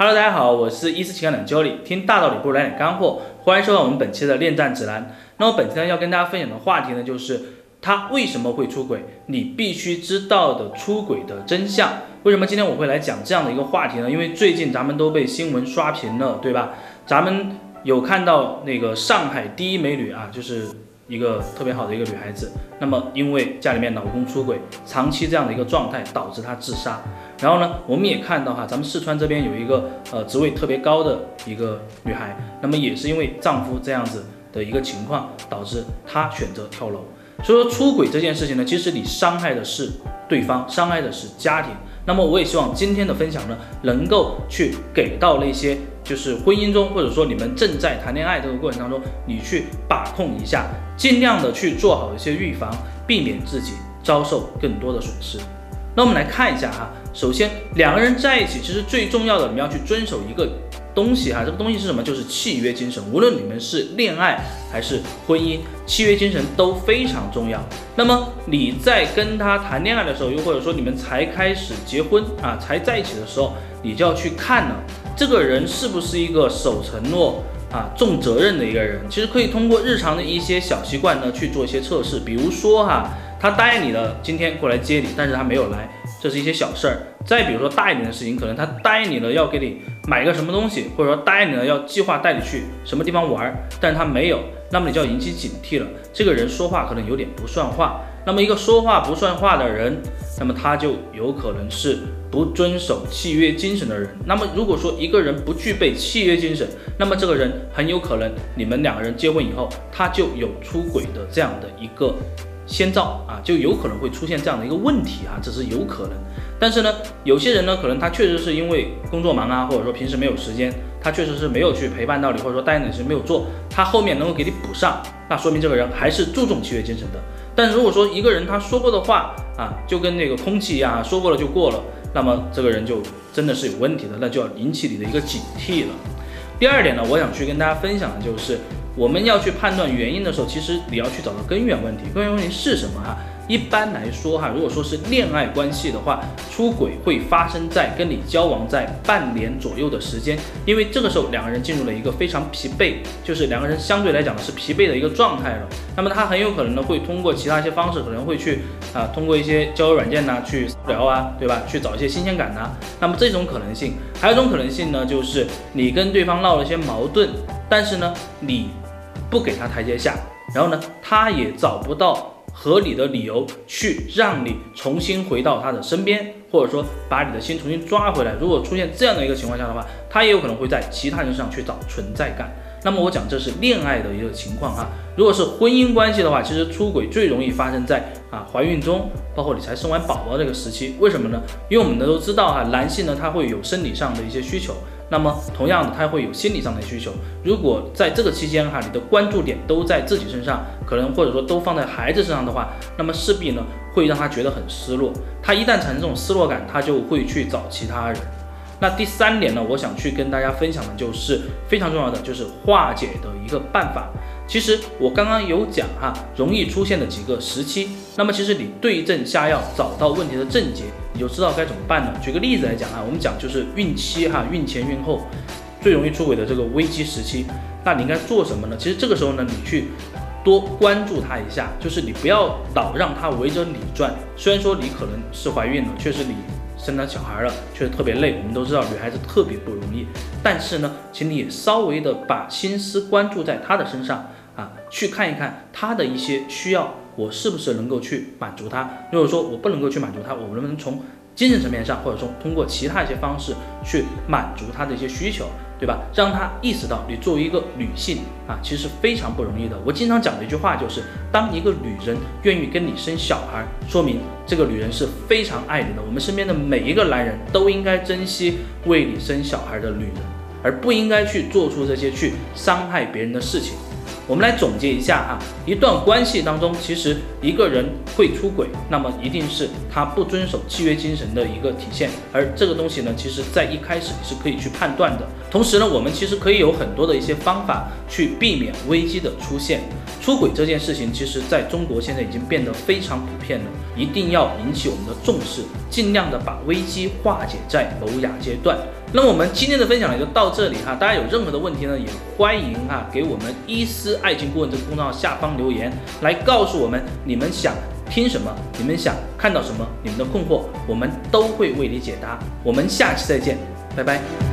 Hello，大家好，我是一思情感冷教理，听大道理不如来点干货，欢迎收看我们本期的恋战指南。那么本期呢要跟大家分享的话题呢，就是他为什么会出轨，你必须知道的出轨的真相。为什么今天我会来讲这样的一个话题呢？因为最近咱们都被新闻刷屏了，对吧？咱们有看到那个上海第一美女啊，就是一个特别好的一个女孩子，那么因为家里面老公出轨，长期这样的一个状态导致她自杀。然后呢，我们也看到哈，咱们四川这边有一个呃职位特别高的一个女孩，那么也是因为丈夫这样子的一个情况，导致她选择跳楼。所以说出轨这件事情呢，其实你伤害的是对方，伤害的是家庭。那么我也希望今天的分享呢，能够去给到那些就是婚姻中或者说你们正在谈恋爱这个过程当中，你去把控一下，尽量的去做好一些预防，避免自己遭受更多的损失。那我们来看一下哈。首先，两个人在一起，其实最重要的，你要去遵守一个东西哈，这个东西是什么？就是契约精神。无论你们是恋爱还是婚姻，契约精神都非常重要。那么你在跟他谈恋爱的时候，又或者说你们才开始结婚啊，才在一起的时候，你就要去看了，这个人是不是一个守承诺啊、重责任的一个人。其实可以通过日常的一些小习惯呢去做一些测试，比如说哈，他答应你了今天过来接你，但是他没有来。这是一些小事儿，再比如说大一点的事情，可能他答应你了要给你买个什么东西，或者说答应你了要计划带你去什么地方玩，但是他没有，那么你就要引起警惕了。这个人说话可能有点不算话，那么一个说话不算话的人，那么他就有可能是不遵守契约精神的人。那么如果说一个人不具备契约精神，那么这个人很有可能你们两个人结婚以后，他就有出轨的这样的一个。先兆啊，就有可能会出现这样的一个问题啊，这是有可能。但是呢，有些人呢，可能他确实是因为工作忙啊，或者说平时没有时间，他确实是没有去陪伴到你，或者说答应的事没有做，他后面能够给你补上，那说明这个人还是注重契约精神的。但如果说一个人他说过的话啊，就跟那个空气一样，说过了就过了，那么这个人就真的是有问题的，那就要引起你的一个警惕了。第二点呢，我想去跟大家分享的就是。我们要去判断原因的时候，其实你要去找到根源问题。根源问题是什么哈？一般来说哈，如果说是恋爱关系的话，出轨会发生在跟你交往在半年左右的时间，因为这个时候两个人进入了一个非常疲惫，就是两个人相对来讲是疲惫的一个状态了。那么他很有可能呢会通过其他一些方式，可能会去啊通过一些交友软件呐去聊啊，对吧？去找一些新鲜感呐。那么这种可能性，还有一种可能性呢，就是你跟对方闹了一些矛盾，但是呢你。不给他台阶下，然后呢，他也找不到合理的理由去让你重新回到他的身边，或者说把你的心重新抓回来。如果出现这样的一个情况下的话，他也有可能会在其他人上去找存在感。那么我讲这是恋爱的一个情况哈。如果是婚姻关系的话，其实出轨最容易发生在啊怀孕中，包括你才生完宝宝这个时期。为什么呢？因为我们都知道哈，男性呢他会有生理上的一些需求。那么，同样的，他会有心理上的需求。如果在这个期间哈，你的关注点都在自己身上，可能或者说都放在孩子身上的话，那么势必呢会让他觉得很失落。他一旦产生这种失落感，他就会去找其他人。那第三点呢，我想去跟大家分享的就是非常重要的，就是化解的一个办法。其实我刚刚有讲哈，容易出现的几个时期。那么其实你对症下药，找到问题的症结，你就知道该怎么办了。举个例子来讲啊，我们讲就是孕期哈，孕前孕后最容易出轨的这个危机时期，那你应该做什么呢？其实这个时候呢，你去多关注他一下，就是你不要老让他围着你转。虽然说你可能是怀孕了，确实你。生了小孩了，确实特别累。我们都知道女孩子特别不容易，但是呢，请你也稍微的把心思关注在她的身上啊，去看一看她的一些需要，我是不是能够去满足她。如果说我不能够去满足她，我能不能从精神层面上，或者说通过其他一些方式去满足她的一些需求？对吧？让他意识到，你作为一个女性啊，其实非常不容易的。我经常讲的一句话就是，当一个女人愿意跟你生小孩，说明这个女人是非常爱你的。我们身边的每一个男人都应该珍惜为你生小孩的女人，而不应该去做出这些去伤害别人的事情。我们来总结一下哈，一段关系当中，其实一个人会出轨，那么一定是他不遵守契约精神的一个体现。而这个东西呢，其实在一开始是可以去判断的。同时呢，我们其实可以有很多的一些方法去避免危机的出现。出轨这件事情，其实在中国现在已经变得非常普遍了，一定要引起我们的重视，尽量的把危机化解在萌芽阶段。那么我们今天的分享呢就到这里哈，大家有任何的问题呢，也欢迎哈给我们伊思爱情顾问这个公众号下方留言，来告诉我们你们想听什么，你们想看到什么，你们的困惑，我们都会为你解答。我们下期再见，拜拜。